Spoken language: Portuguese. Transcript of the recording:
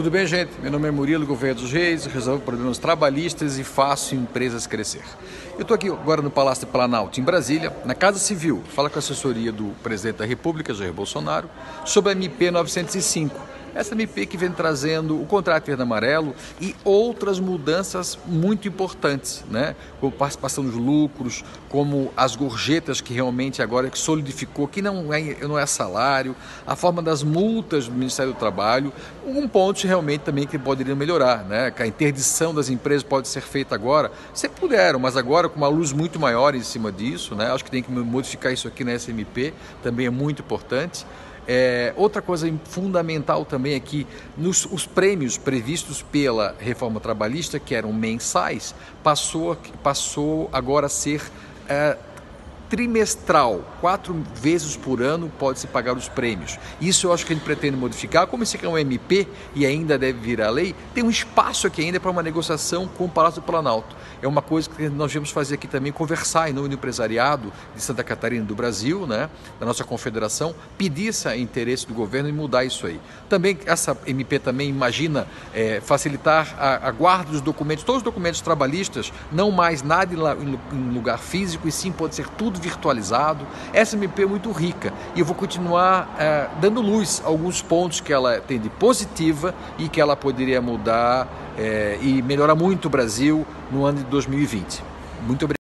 Tudo bem, gente? Meu nome é Murilo Gouveia dos Reis, resolvo problemas trabalhistas e faço empresas crescer. Eu estou aqui agora no Palácio do Planalto, em Brasília, na Casa Civil, fala com a assessoria do presidente da República, Jair Bolsonaro, sobre a MP 905 essa MP que vem trazendo o contrato verde amarelo e outras mudanças muito importantes, né? como participação dos lucros, como as gorjetas que realmente agora solidificou que não é, não é salário, a forma das multas do Ministério do Trabalho, um ponto realmente também que poderia melhorar, né? que a interdição das empresas pode ser feita agora, sempre puderam, mas agora com uma luz muito maior em cima disso, né? acho que tem que modificar isso aqui na SMP, também é muito importante. É, outra coisa fundamental também é que nos, os prêmios previstos pela reforma trabalhista, que eram mensais, passou, passou agora a ser é, trimestral, quatro vezes por ano pode-se pagar os prêmios. Isso eu acho que gente pretende modificar. Como esse aqui é um MP e ainda deve vir a lei, tem um espaço aqui ainda para uma negociação com o Palácio do Planalto. É uma coisa que nós vamos fazer aqui também, conversar em nome do empresariado de Santa Catarina do Brasil, né, da nossa confederação, pedir esse interesse do governo e mudar isso aí. Também essa MP também imagina é, facilitar a, a, guarda dos documentos, todos os documentos trabalhistas, não mais nada em, em lugar físico e sim pode ser tudo virtualizado. Essa MP é muito rica e eu vou continuar é, dando luz a alguns pontos que ela tem de positiva e que ela poderia mudar é, e melhorar muito o Brasil no ano de 2020. Muito obrigado.